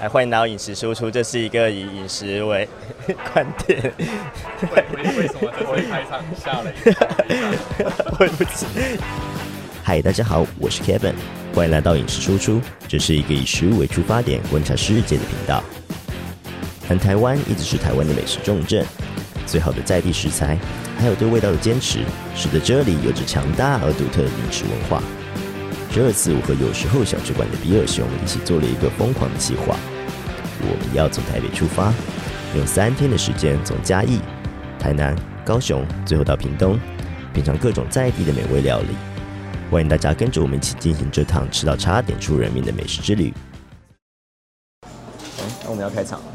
来，欢迎来到饮食输出，这是一个以饮食为观点。为为为什么这次开场下了一个？对不起。嗨，大家好，我是 Kevin，欢迎来到饮食输出，这是一个以食物为出发点观察世界的频道。南台湾一直是台湾的美食重镇，最好的在地食材，还有对味道的坚持，使得这里有着强大而独特的饮食文化。这次我和有时候小吃馆的比尔熊一起做了一个疯狂的计划。我们要从台北出发，用三天的时间从嘉义、台南、高雄，最后到屏东，品尝各种在地的美味料理。欢迎大家跟着我们一起进行这趟吃到差点出人命的美食之旅。那我们要开场了，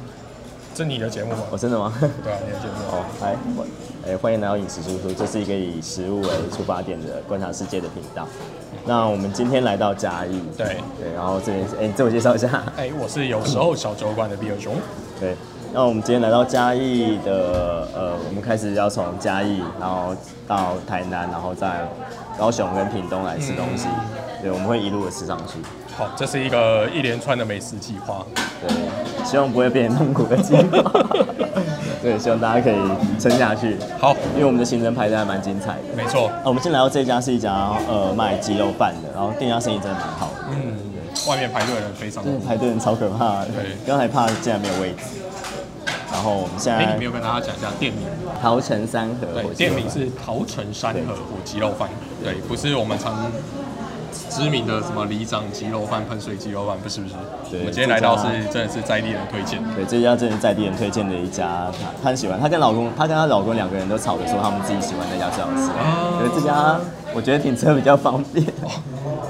这你的节目吗？哦，真的吗？对啊，你的节目。哦，嗨，欢，哎，欢迎来到饮食输出，这是一个以食物为出发点的观察世界的频道。那我们今天来到嘉义，对对，然后这边是，哎，你自我介绍一下。哎，我是有时候小酒馆的比尔熊。对，那我们今天来到嘉义的，呃，我们开始要从嘉义，然后到台南，然后再高雄跟屏东来吃东西。对，我们会一路的吃上去。好，这是一个一连串的美食计划。对，希望不会变成痛苦的计划。对，希望大家可以撑下去。好，因为我们的行程排的还蛮精彩的。没错。啊，我们先来到这家是一家呃卖鸡肉饭的，然后店家生意真的蛮好的。嗯，外面排队的人非常多。排队人超可怕的。对，刚才怕竟然没有位置。然后我们现在，哎，你没有跟大家讲一下店名？桃城三河。对，店名是桃城山河火鸡肉饭。对，不是我们常知名的什么里长鸡肉饭、喷水鸡肉饭，不是不是。对，我今天来到是真的是在地人推荐。对，这家真的是在地人推荐的一家，他很喜欢。她跟老公，她跟她老公两个人都吵着说他们自己喜欢那家最好吃。因为这家我觉得停车比较方便。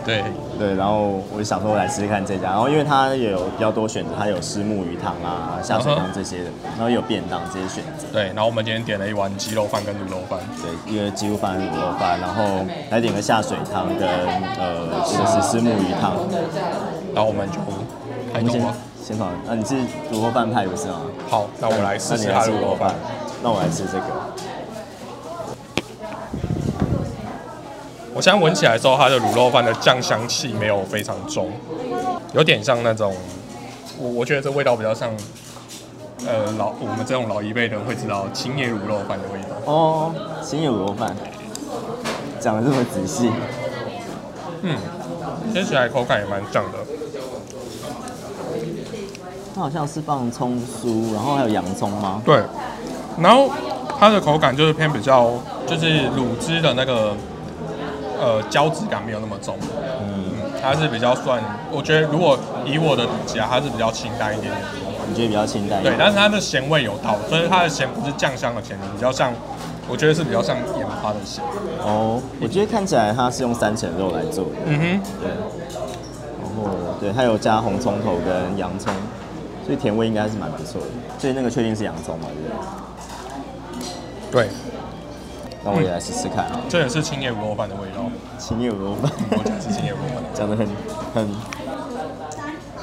对对，然后我就想说来试试看这家，然后因为它也有比较多选择，它有石木鱼汤啊、下水汤这些的，然后也有便当这些选择。对，然后我们今天点了一碗鸡肉饭跟卤肉饭。对，一个鸡肉饭、卤肉饭，然后来点个下水汤跟呃，这个是虱目鱼汤。然后我们就开动吗？先放啊，你是卤肉饭派不是吗？好，那我来试试它卤肉饭。那我来吃这个。我现在闻起来之后，它的卤肉饭的酱香气没有非常重，有点像那种，我我觉得这味道比较像，呃老我们这种老一辈的人会知道青叶卤肉饭的味道。哦，青叶卤肉饭，讲的这么仔细。嗯，吃起来口感也蛮像的。它好像是放葱酥，然后还有洋葱吗？对，然后它的口感就是偏比较，就是卤汁的那个。呃，胶质感没有那么重，嗯，它是比较算，我觉得如果以我的理解，它是比较清淡一点点。你觉得比较清淡？对，但是它的咸味有到，所以它的咸不是酱香的咸，比较像，我觉得是比较像盐巴的咸。哦，我觉得看起来它是用三层肉来做的。嗯哼，对。然后，对，它有加红葱头跟洋葱，所以甜味应该是蛮不错的。所以那个确定是洋葱嘛？对。对。那我也来试试看啊！这也是青叶卤肉饭的味道。青叶卤肉饭，我讲是青叶卤肉饭，讲的很很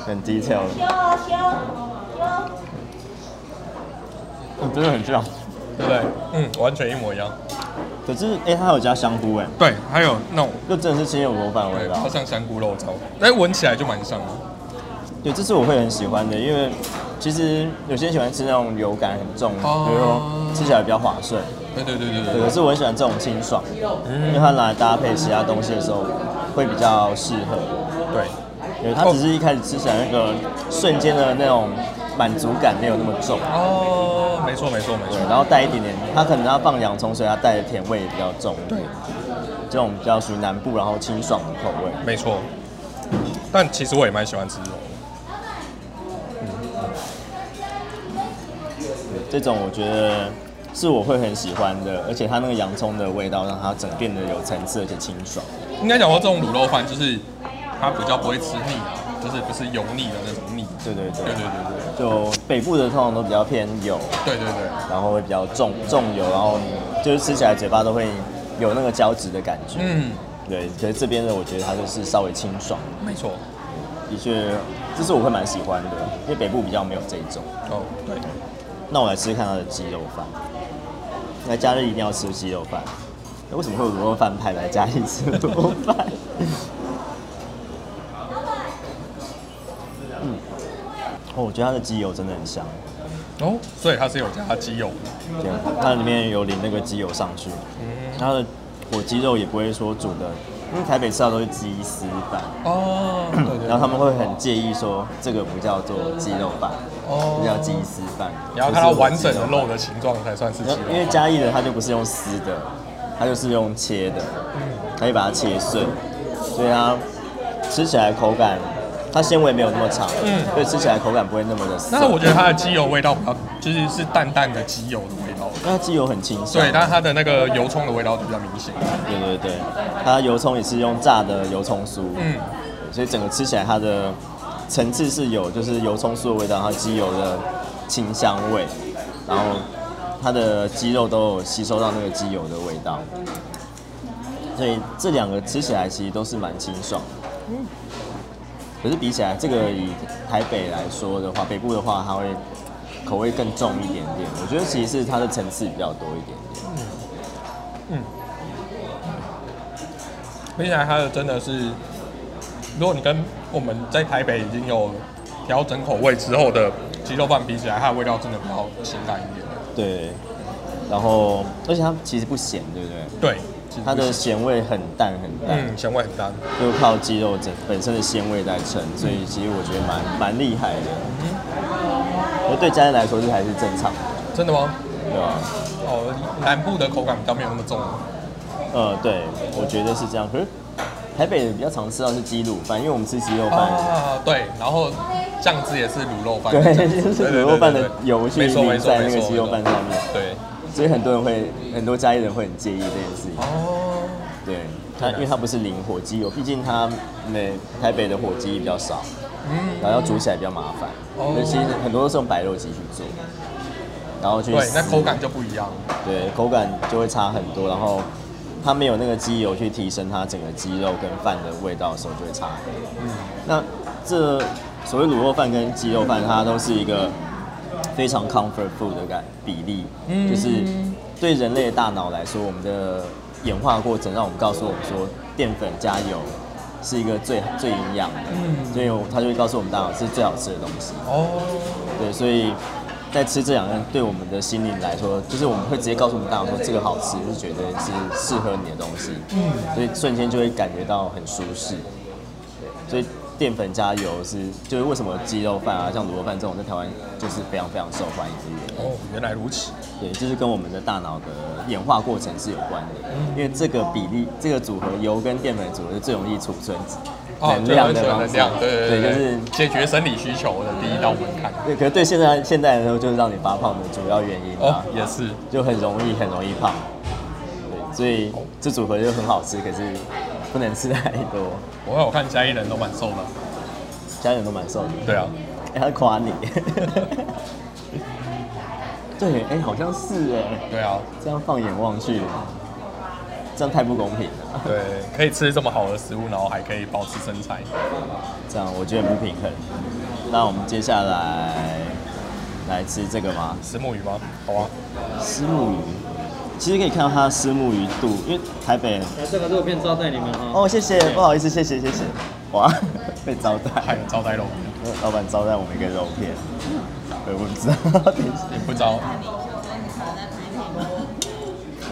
很 detail。嗯，真的很像，对不对？嗯，完全一模一样。可是，哎，它有加香菇哎。对，还有那种，就真的是青叶卤肉饭的味道。它像香菇肉燥，哎，闻起来就蛮像的。对，这是我会很喜欢的，因为其实有些人喜欢吃那种油感很重，比如说吃起来比较滑顺。对对对对对，可是我很喜欢这种清爽，因为它拿来搭配其他东西的时候会比较适合。对，因为它只是一开始吃起来那个瞬间的那种满足感没有那么重。哦，没错没错没错。然后带一点点，它可能要放洋葱，所以它带的甜味也比较重。对，这种比较属于南部，然后清爽的口味。没错，但其实我也蛮喜欢吃肉。这种我觉得。是我会很喜欢的，而且它那个洋葱的味道让它整变得有层次，而且清爽。应该讲说这种卤肉饭就是它比较不会吃腻啊，就是不是油腻的那种腻。对对对对对对对。就北部的通常都比较偏油。对对对。然后会比较重重油，然后就是吃起来嘴巴都会有那个胶质的感觉。嗯。对，可是这边的我觉得它就是稍微清爽。没错。的确，这是我会蛮喜欢的，因为北部比较没有这种。哦，对。那我来吃看它的鸡肉饭。来假日一定要吃鸡肉饭，那为什么会有卤肉饭派来家里吃卤肉饭？嗯，哦，我觉得它的鸡油真的很香，哦，所以它是有加鸡油的。对，它里面有淋那个鸡油上去，它的火鸡肉也不会说煮的，因为台北吃到都是鸡丝饭，哦，对对。然后他们会很介意说这个不叫做鸡肉饭，哦这叫鸡丝饭。你要看到完整的肉的形状才算是鸡肉。因为嘉义的它就不是用撕的，它就是用切的，它就把它切碎，所以它吃起来口感，它纤维没有那么长，嗯所以吃起来口感不会那么的涩。但是我觉得它的鸡油味道比较，就是是淡淡的鸡油的味道。那它鸡油很清香，对，但是它的那个油葱的味道就比较明显。对对对，它油葱也是用炸的油葱酥，嗯，所以整个吃起来它的层次是有就是油葱酥的味道，它鸡油的清香味，然后它的鸡肉都有吸收到那个鸡油的味道，所以这两个吃起来其实都是蛮清爽的。可是比起来，这个以台北来说的话，北部的话，它会口味更重一点点。我觉得其实是它的层次比较多一点点。嗯。嗯。比起来它的真的是，如果你跟我们在台北已经有调整口味之后的鸡肉饭比起来，它的味道真的比较清淡一点。对，然后而且它其实不咸，对不对？对，其实它的咸味很淡很淡，嗯咸味很淡。就靠鸡肉整本身的鲜味在撑，所以其实我觉得蛮蛮厉害的。而对家人来说，这还是正常的，真的吗？对啊？哦，南部的口感比较没有那么重。呃，对，我觉得是这样。可是台北比较常吃到是鸡卤饭，因为我们吃鸡肉饭，啊，对，然后酱汁也是卤肉饭。对，就是卤肉饭的油去淋在那个鸡肉饭上面，对。所以很多人会，很多家里人会很介意这件事情。哦，对，它因为它不是淋火鸡油，毕竟它美台北的火鸡比较少，嗯，然后要煮起来比较麻烦，哦。所以其实很多都是用白肉鸡去做，然后去对，那口感就不一样。对口感就会差很多，然后它没有那个鸡油去提升它整个鸡肉跟饭的味道的时候就会差很多。嗯，那这所谓卤肉饭跟鸡肉饭，它都是一个非常 comfort food 的感比例，嗯就是对人类的大脑来说，我们的演化过程让我们告诉我们说，淀粉加油是一个最最营养的，嗯所以它就会告诉我们大脑是最好吃的东西。哦，对，所以在吃这两样，对我们的心灵来说，就是我们会直接告诉我们大脑说这个好吃，就是觉得是适合你的东西，嗯，所以瞬间就会感觉到很舒适。所以淀粉加油是，就是为什么鸡肉饭啊，像卤肉饭这种在台湾就是非常非常受欢迎的原因。哦，原来如此。对，就是跟我们的大脑的演化过程是有关的，因为这个比例，这个组合油跟淀粉组合是最容易储存哦，能量的。能量，对对对，就是解决生理需求的第一道门槛。对，可是对现在现代人来说，就是让你发胖的主要原因啊。哦，也是。就很容易很容易胖。对，所以这组合就很好吃，可是不能吃太多。我看我看嘉义人都蛮瘦的。家人都蛮瘦的。对啊。哎、他夸你。对，哎、好像是哎。对啊。这样放眼望去，这样太不公平了。对，可以吃这么好的食物，然后还可以保持身材。这样我觉得很不平衡。那我们接下来来吃这个吗？石目鱼吗？好啊。石目鱼，其实可以看到它的石目鱼肚，因为台北来，这个肉片招待你们哈。哦，谢谢，不好意思，谢谢谢谢。哇，被招待，还有招待肉，老板招待我们一个肉片，我不知道，等一下你不知道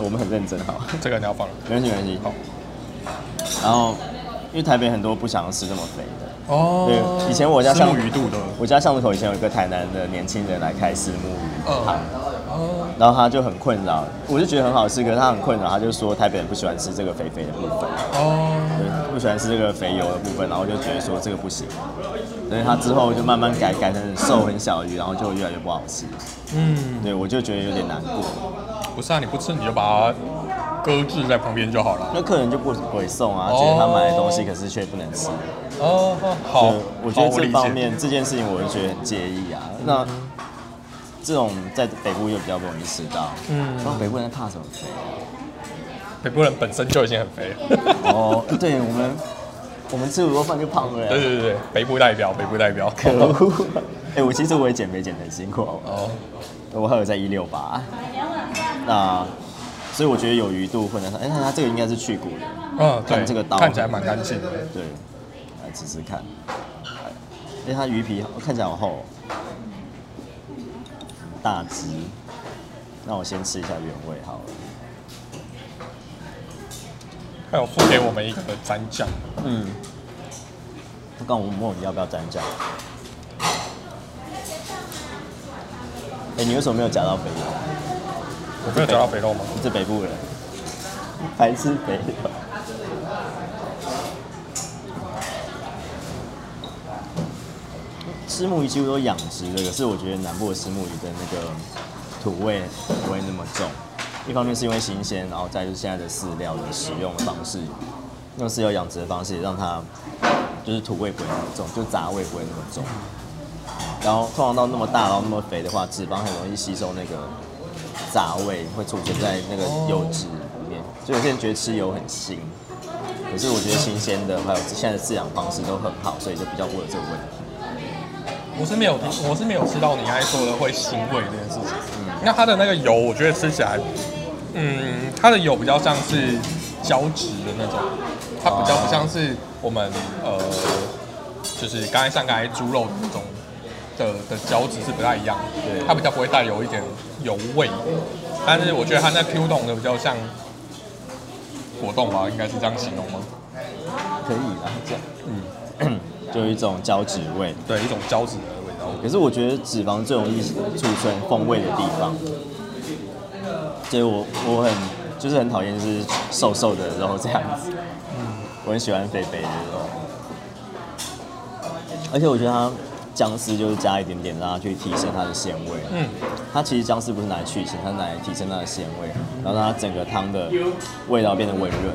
我们很认真，好，这个你要放了。没关系没关系。好。然后，因为台北很多不想要吃这么肥的，哦对，以前我家石巷目鱼肚的。我家巷子口以前有一个台南的年轻人来开虱目鱼摊，哦。然后他就很困扰，我就觉得很好吃，可是他很困扰，他就说台北人不喜欢吃这个肥肥的部分，哦。对，不喜欢吃这个肥油的部分，然后就觉得说这个不行，所以他之后就慢慢改改成很瘦很小的鱼，然后就越来越不好吃，嗯，对我就觉得有点难过。不是啊，你不吃你就把它搁置在旁边就好了。那客人就不不会送啊，哦觉得他买的东西可是却不能吃。哦，好，我觉得这方面这件事情我就觉得很介意啊。那这种在北部又比较不容易吃到，嗯然后北部人怕什么肥啊？北部人本身就已经很肥了。哦，对我们我们吃卤肉饭就胖了。对对对对，北部代表，北部代表。可恶！哎、我其实我也减肥减得很辛苦，哦，我还有在一六八。那所以我觉得有鱼肚混在上，哎、那它这个应该是去骨的，嗯，对，看这个刀看起来蛮干净的。对，来吃吃看。因为它鱼皮看起来好厚哦，大只。那我先吃一下原味好了。还有付给我们一个蘸酱，嗯，他刚我问我你要不要蘸酱。哎、你为什么没有夹到肥肉？我没有找到肥肉吗？你是北部人，还是肥肉？石目鱼几乎都养殖的，可是我觉得南部的石目鱼的那个土味不会那么重。一方面是因为新鲜，然后再就是现在的饲料的使用的方式，用饲料养殖的方式，也让它就是土味不会那么重，就杂味不会那么重。然后通常到那么大，然后那么肥的话，脂肪很容易吸收那个杂味，会出现在那个油脂里面。所以有些人觉得吃油很腥，可是我觉得新鲜的还有现在的饲养方式都很好，所以就比较不会有这个问题。我是没有，我是没有吃到你刚才说的会腥味这件事情。嗯那它的那个油，我觉得吃起来，嗯，它的油比较像是胶质的那种，它比较不像是我们呃，就是刚才像刚才猪肉那种的的胶质是不太一样的。对它比较不会带有一点油味，但是我觉得它那 Q 洞的比较像果冻吧，应该是这样形容吗？可以啦，这样，嗯，就有一种胶质味。对，一种胶质的味道。可是我觉得脂肪最容易储存风味的地方，所以我我很就是很讨厌就是瘦瘦的肉这样子，嗯我很喜欢肥肥的肉，而且我觉得它姜丝就是加一点点，让它去提升它的鲜味。嗯，它其实姜丝不是拿来去腥，它是拿来提升它的鲜味，然后让它整个汤的味道变得温润。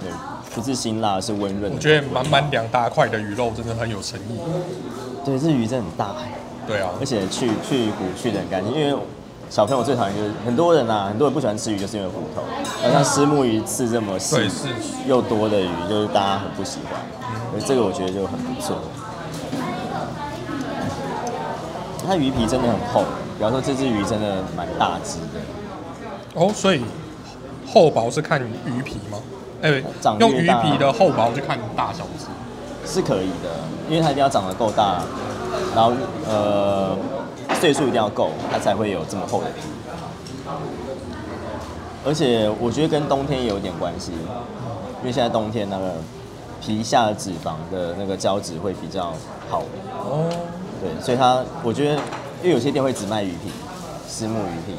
对，不是辛辣，是温润。我觉得满满两大块的鱼肉真的很有诚意。对，这鱼真的很大，对啊而，且去去骨去的很干净，因为小朋友最讨厌就是很多人啊，很多人不喜欢吃鱼，就是因为骨头。那像石目鱼刺这么细又多的鱼，就是大家很不喜欢。所以这个我觉得就很不错。它鱼皮真的很厚，比方说这只鱼真的蛮大只的，哦，所以厚薄是看鱼皮吗？哎、长越用鱼皮的厚薄去看大小只。是可以的，因为它一定要长得够大，然后呃岁数一定要够，它才会有这么厚的皮。而且我觉得跟冬天也有点关系，因为现在冬天那个皮下脂肪的那个胶质会比较好，哦，对，所以它我觉得，因为有些店会只卖鱼皮，虱目鱼皮，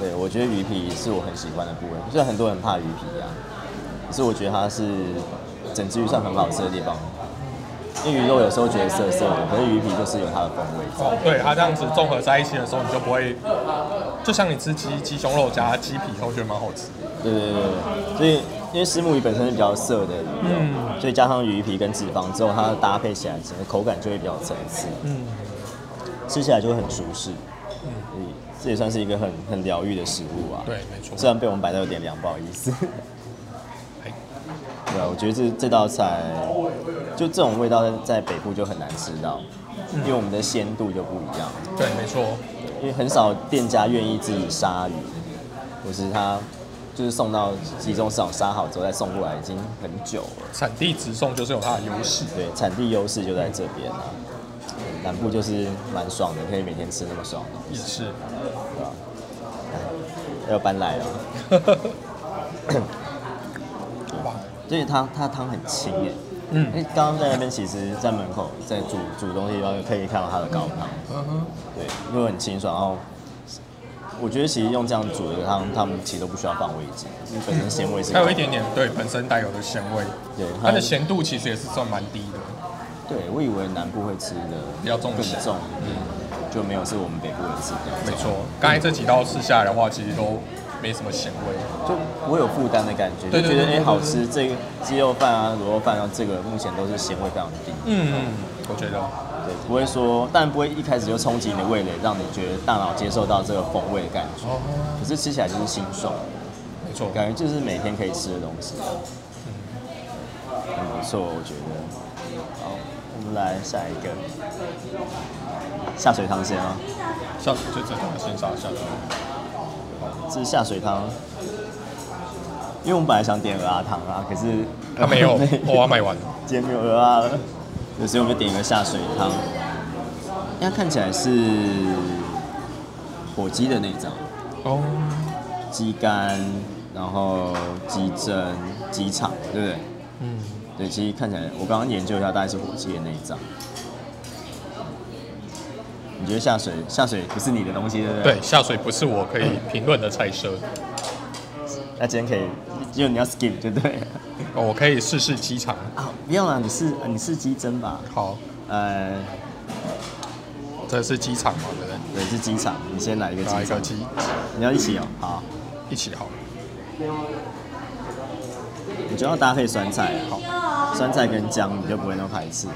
对我觉得鱼皮是我很喜欢的部位，虽然很多人怕鱼皮啊，可是我觉得它是整只鱼上很好吃的地方。因为鱼肉有时候觉得涩涩的，可是鱼皮就是有它的风味对，它这样子综合在一起的时候，你就不会，就像你吃鸡鸡胸肉加鸡皮以后，觉得蛮好吃。对对对对，所以因为石目鱼本身是比较涩的鱼肉，嗯所以加上鱼皮跟脂肪之后，它搭配起来整个口感就会比较有层次，嗯，吃起来就会很舒适。所以这也算是一个很很疗愈的食物啊。对，没错。虽然被我们摆到有点凉，不好意思。哎对啊，我觉得这这道菜就这种味道在在北部就很难吃到，因为我们的鲜度就不一样。对，没错。因为很少店家愿意自己杀鱼，或是他就是送到集中市场杀好之后再送过来，已经很久了。产地直送就是有它的优势。对，产地优势就在这边啊。南部就是蛮爽的，可以每天吃那么爽，也是。对吧？要搬来了，哇，所以它它汤很清哎。嗯哎，刚刚在那边，其实在门口在煮煮东西的地方，可以看到它的高汤，嗯哼，对，因为很清爽。然后我觉得其实用这样煮的汤，他们其实都不需要放味精，因为本身鲜味是它有一点点对本身带有的咸味，对它的咸度其实也是算蛮低的。对，我以为南部会吃的比较重更重就没有是我们北部人吃的。没错，刚才这几道吃下来的话，其实都没什么咸味。就不会有负担的感觉，就觉得哎、好吃，这个鸡肉饭啊、卤肉饭啊，这个目前都是咸味非常低，嗯，我觉得对，不会说，但不会一开始就冲击你的味蕾，让你觉得大脑接受到这个风味的感觉，哦，可是吃起来就是清爽，没错。感觉就是每天可以吃的东西，很不错，我觉得。好，我们来下一个下水汤先啊，下就这个先杀下去。这是下水汤，因为我们本来想点鹅鸭汤啊，可是它没有，我要卖完了。今天没有鹅鸭了。对，所以我们就点一个下水汤。它看起来是火鸡的内脏，哦，鸡肝，然后鸡胗、鸡肠，对不对？嗯，对，其实看起来我刚刚研究一下，大概是火鸡的内脏。你觉得下水下水不是你的东西，对不对？对，下水不是我可以评论的菜色。那今天可以，因为你要 skip 就对了。哦我可以试试鸡肠。啊，不用了，你是呃你是鸡胗吧？好，呃，这是鸡肠嘛，对不对？对，是鸡肠。你先来一个鸡肠，拿一个鸡，你要一起哦。好，一起好。你就要搭配酸菜，好，酸菜跟姜你就不会那么排斥。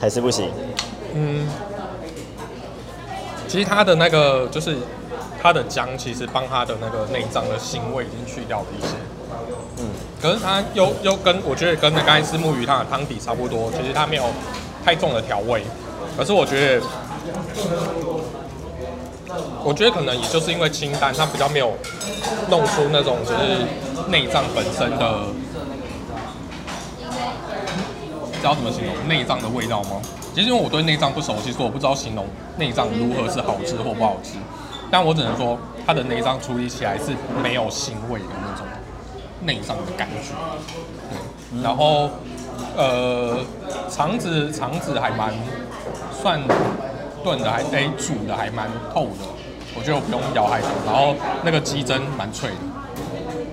还是不行，嗯，其实它的那个就是它的姜，其实帮它的那个内脏的腥味已经去掉了一些。嗯，可是它又又跟我觉得跟那刚才吃木鱼汤的汤底差不多，其实它没有太重的调味。可是我觉得，我觉得可能也就是因为清淡，它比较没有弄出那种就是内脏本身的，知道怎么形容内脏的味道吗？其实因为我对内脏不熟悉，所以我不知道形容内脏如何是好吃或不好吃。但我只能说，它的内脏处理起来是没有腥味的那种内脏的感觉。对，然后呃，肠子肠子还蛮算炖的还哎煮的还蛮透的，我觉得我不用咬太多。然后那个鸡胗蛮脆的，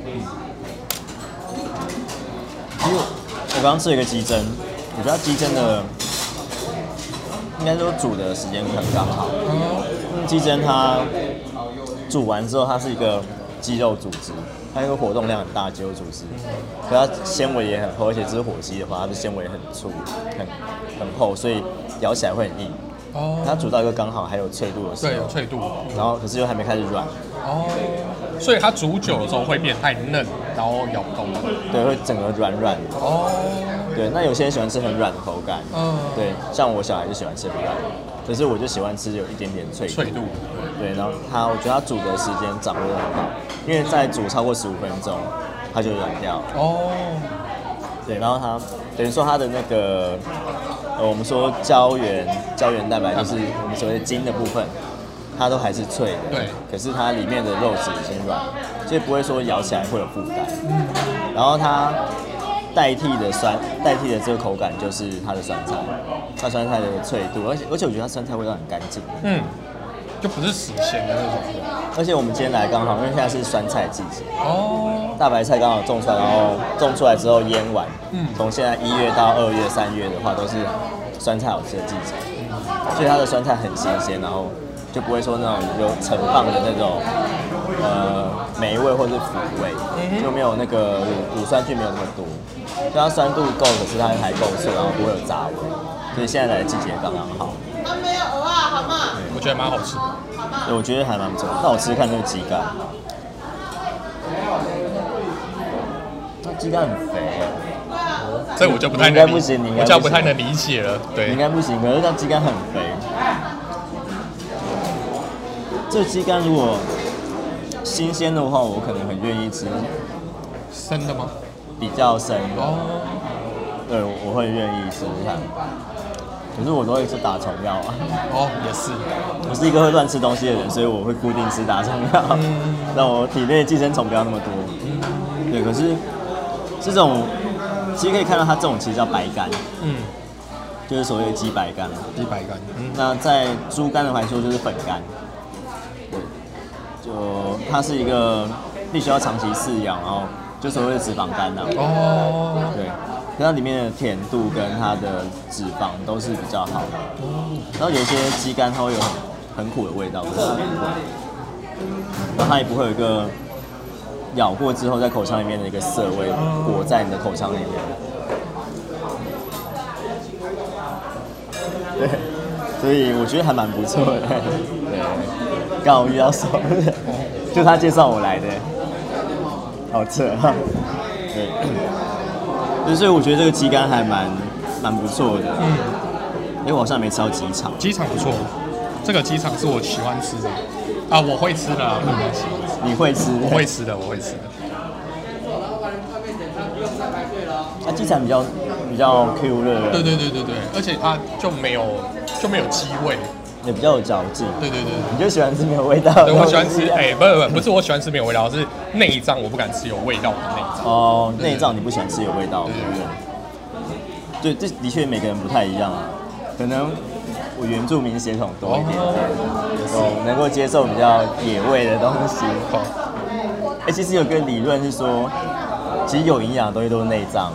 嗯因为我刚刚吃了一个鸡胗，我觉得鸡胗的应该说煮的时间很刚好。嗯，鸡胗它煮完之后，它是一个肌肉组织，它有一个活动量很大的肌肉组织，可它纤维也很厚，而且这是火鸡的话，它的纤维很粗、很很厚，所以咬起来会很硬。哦它煮到一个刚好还有脆度的时候对，有候，脆度。然后可是又还没开始软，哦，所以它煮久的时候会变太嫩，然后咬不动。对，会整个软软的。哦，对，那有些人喜欢吃很软的口感，嗯，对，像我小孩就喜欢吃很软，可是我就喜欢吃有一点点脆度。脆度。对，然后它，我觉得它煮的时间掌握的很好，因为在煮超过十五分钟，它就软掉了。哦，对，然后它等于说它的那个，呃，我们说胶原胶原蛋白就是我们所谓的筋的部分，它都还是脆的。对可是它里面的肉质已经软，所以不会说咬起来会有负担。然后它代替的酸，代替的这个口感就是它的酸菜，它酸菜的脆度，而且而且我觉得它酸菜味道很干净。嗯，就不是死咸的那种。而且我们今天来刚好，因为现在是酸菜季节，哦，大白菜刚好种出来，然后种出来之后腌完，嗯从现在一月到二月、三月的话，都是酸菜好吃的季节，所以它的酸菜很新鲜，然后就不会说那种有盛放的那种呃霉味或是腐味，就没有那个乳乳酸菌没有那么多，所以它酸度够，可是它还够脆，然后不会有杂味，所以现在来的季节刚刚好。那没有鹅啊，好吗？我觉得蛮好吃的。对，我觉得还蛮不错。那我吃吃看那个鸡肝，那鸡肝很肥耶，这我就不太你应该能理不行你应该不不太能理解了。对应对，该不行。可是那鸡肝很肥，这鸡肝如果新鲜的话，我可能很愿意吃，生的吗？比较生的，哦，对，我会愿意试试看。可是我都会吃打虫药啊，哦，也是。我是一个会乱吃东西的人，所以我会固定吃打虫药，让我体内寄生虫不要那么多。对，可是这种其实可以看到它这种其实叫白肝，嗯，就是所谓的鸡白肝。鸡白干。嗯，那在猪肝的来说就是粉肝，它是一个必须要长期饲养，然后就所谓的脂肪肝呐、哦，对，可它里面的甜度跟它的脂肪都是比较好的。然后有一些鸡肝它会有很很苦的味道，可是它不会，然后它也不会有一个咬过之后在口腔里面的一个涩味裹在你的口腔里面。对，所以我觉得还蛮不错的。对，刚好遇到熟的，就他介绍我来的，好吃啊。对，所以我觉得这个鸡肝还蛮蛮不错的。嗯，因为我好像没吃到鸡肠。鸡肠不错，这个鸡肠是我喜欢吃的啊，我会吃的啊，不能喜欢吃。你会吃？我会吃的，我会吃的。它鸡肠比较比较 Q 热，对对对对对，而且它就没有就没有鸡味。也比较有嚼劲。对对对对。你就喜欢吃没有味道的对，我喜欢吃，哎、不是不不是我喜欢吃没有味道，是内脏我不敢吃有味道的内脏。哦，内脏你不喜欢吃有味道的，对对对对，这的确每个人不太一样啊。可能我原住民血统多一点点，哦，能够接受比较野味的东西。哎、其实有个理论是说，其实有营养的东西都是内脏，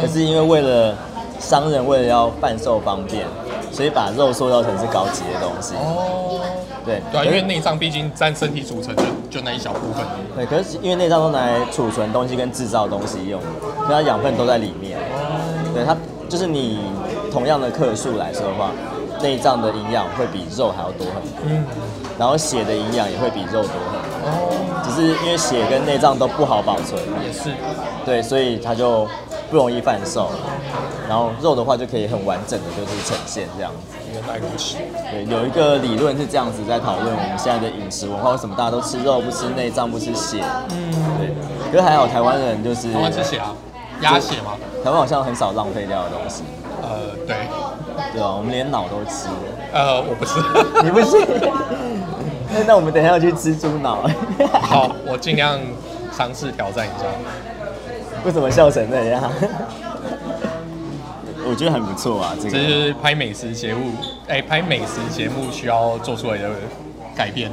可是因为为了商人为了要贩售方便，所以把肉塑造成是高级的东西。哦，对，对啊，因为内脏毕竟占身体组成就就那一小部分。对，可是因为内脏都拿来储存东西跟制造东西用，所以它养分都在里面。对，它就是你同样的克数来说的话，内脏的营养会比肉还要多很多，嗯，然后血的营养也会比肉多很多。哦，只是因为血跟内脏都不好保存，也是，对，所以它就不容易贩售。然后肉的话就可以很完整的就是呈现这样子。原来如此。对，有一个理论是这样子在讨论我们现在的饮食文化，为什么大家都吃肉不吃内脏不吃血？嗯，对，可是还好台湾人就是台湾吃血啊，鸭血吗？台湾好像很少浪费掉的东西，呃，对，对啊，我们连脑都吃，呃，我不吃。你不吃？那我们等一下要去吃猪脑，好，我尽量尝试挑战一下。为什么笑成那样？我觉得很不错啊，这这个就是拍美食节目，哎、拍美食节目需要做出来的改变。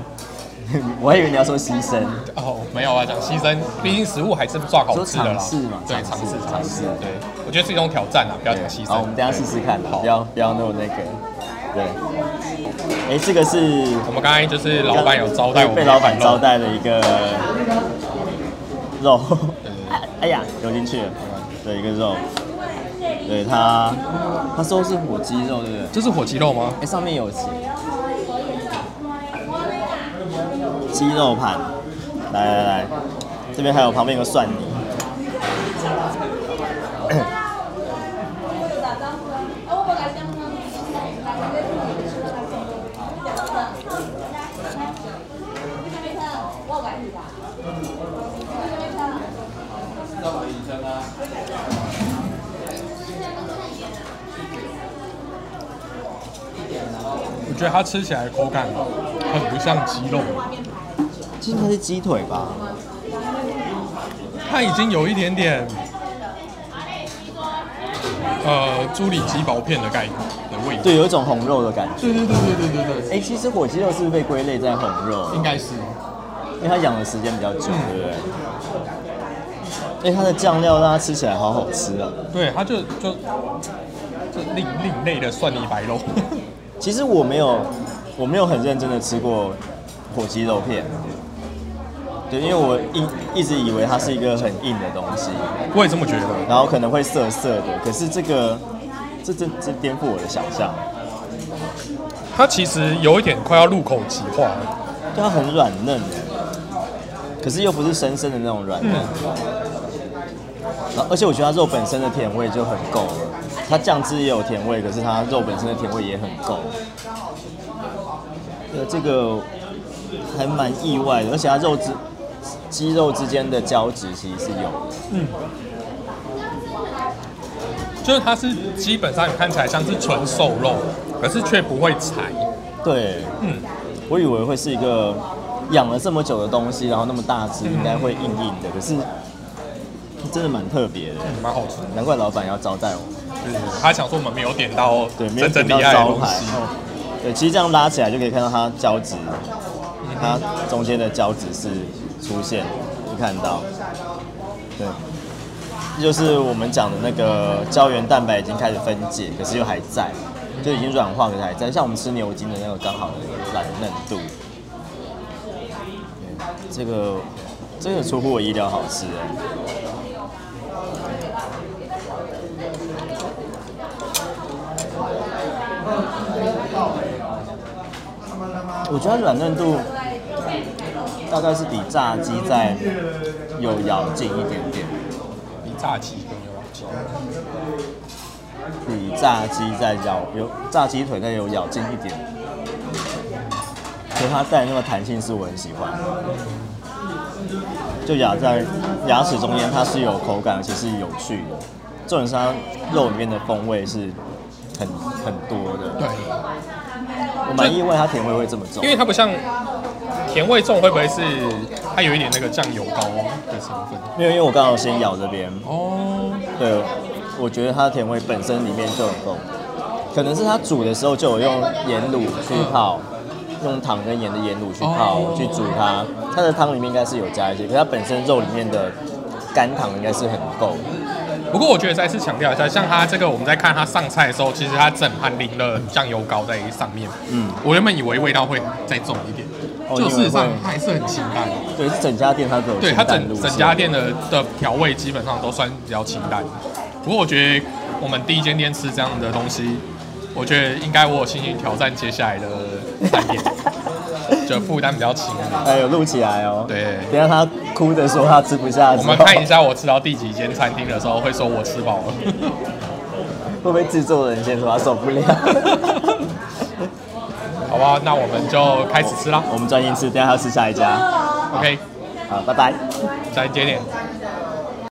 我还以为你要说牺牲，哦，没有啊，讲牺牲，毕竟食物还是抓好吃的啦。说尝试嘛对，尝试尝试对，我觉得是一种挑战啊，不要讲牺牲。好，我们等下试试看，好不要不要那么那个，对。哎，这个是我们刚才就是老板有招待我们被老板招待，待的一个肉，哎呀，流进去。了，对，一个肉，对它，它说是火鸡肉，对不对？这是火鸡肉吗？哎，上面有鸡。鸡肉盘，来来来，这边还有旁边有个蒜泥，觉得它吃起来口感很不像鸡肉，这应该是鸡腿吧？它已经有一点点呃猪里脊薄片的概念的味道。对，有一种红肉的感觉。对对对对对对对，哎，其实火鸡肉是不是被归类在红肉？应该是。因为它养的时间比较久，对不对？哎，它的酱料让它吃起来好好吃啊！对，它就就就另另类的蒜泥白肉。其实我没有，我没有很认真的吃过火鸡肉片，对，因为我一一直以为它是一个很硬的东西，我也这么觉得。然后可能会涩涩的。可是这个，这这这颠覆我的想象，它其实有一点快要入口即化了。就它很软嫩，可是又不是生生的那种软嫩。然后而且我觉得它肉本身的甜味就很够了，它酱汁也有甜味，可是它肉本身的甜味也很够。呃，这个还蛮意外的，而且它肉之鸡肉之间的胶质其实是有的。嗯，就是它是基本上看起来像是纯瘦肉，可是却不会柴。对，嗯，我以为会是一个养了这么久的东西，然后那么大只，应该会硬硬的，可是真的蛮特别的，嗯蛮好吃的。难怪老板要招待我他想说我们没有点到对，没有真正点到厉害的东招牌西。。哦对，其实这样拉起来就可以看到它胶质，它中间的胶质是出现，就看到。对，这就是我们讲的那个胶原蛋白已经开始分解，可是又还在，就已经软化，可是还在。像我们吃牛筋的那个刚好的软嫩度。对，这个这个出乎我意料，好吃哎。我觉得它软嫩度大概是比炸鸡再有咬劲一点点，比炸鸡更有咬劲。比炸鸡再咬有炸鸡腿再有咬劲一点，所以它带那个弹性是我很喜欢的。就咬在牙齿中间，它是有口感，而且是有趣的。重点是它肉里面的风味是很很多的。对，我蛮意外它甜味会这么重因。为它不像甜味重，会不会是它有一点那个酱油膏的成分？没有，因为我刚好先咬这边，哦，对，我觉得它甜味本身里面就很够，可能是它煮的时候就有用盐卤去泡，用糖跟盐的盐卤去泡、哦去煮它，它的汤里面应该是有加一些，可是它本身肉里面的甘糖应该是很够。不过我觉得再次强调一下，像它这个我们在看它上菜的时候，其实它整盘淋了酱油膏在上面。嗯，我原本以为味道会再重一点，哦就事实上还是很清淡。对，是整家店它都有对它清淡路整整家店的的调味基本上都算比较清淡。不过我觉得我们第一间店吃这样的东西，我觉得应该我有信心挑战接下来的餐点，就负担比较轻。哎有录起来哦。对等一下他哭着说他吃不下，我们看一，下我吃到第几间餐厅的时候，会说我吃饱了。会不会制作人先说他受不了？好吧，那我们就开始吃啦。我们专心吃，等下要吃下一家。OK，好，拜拜。再见点。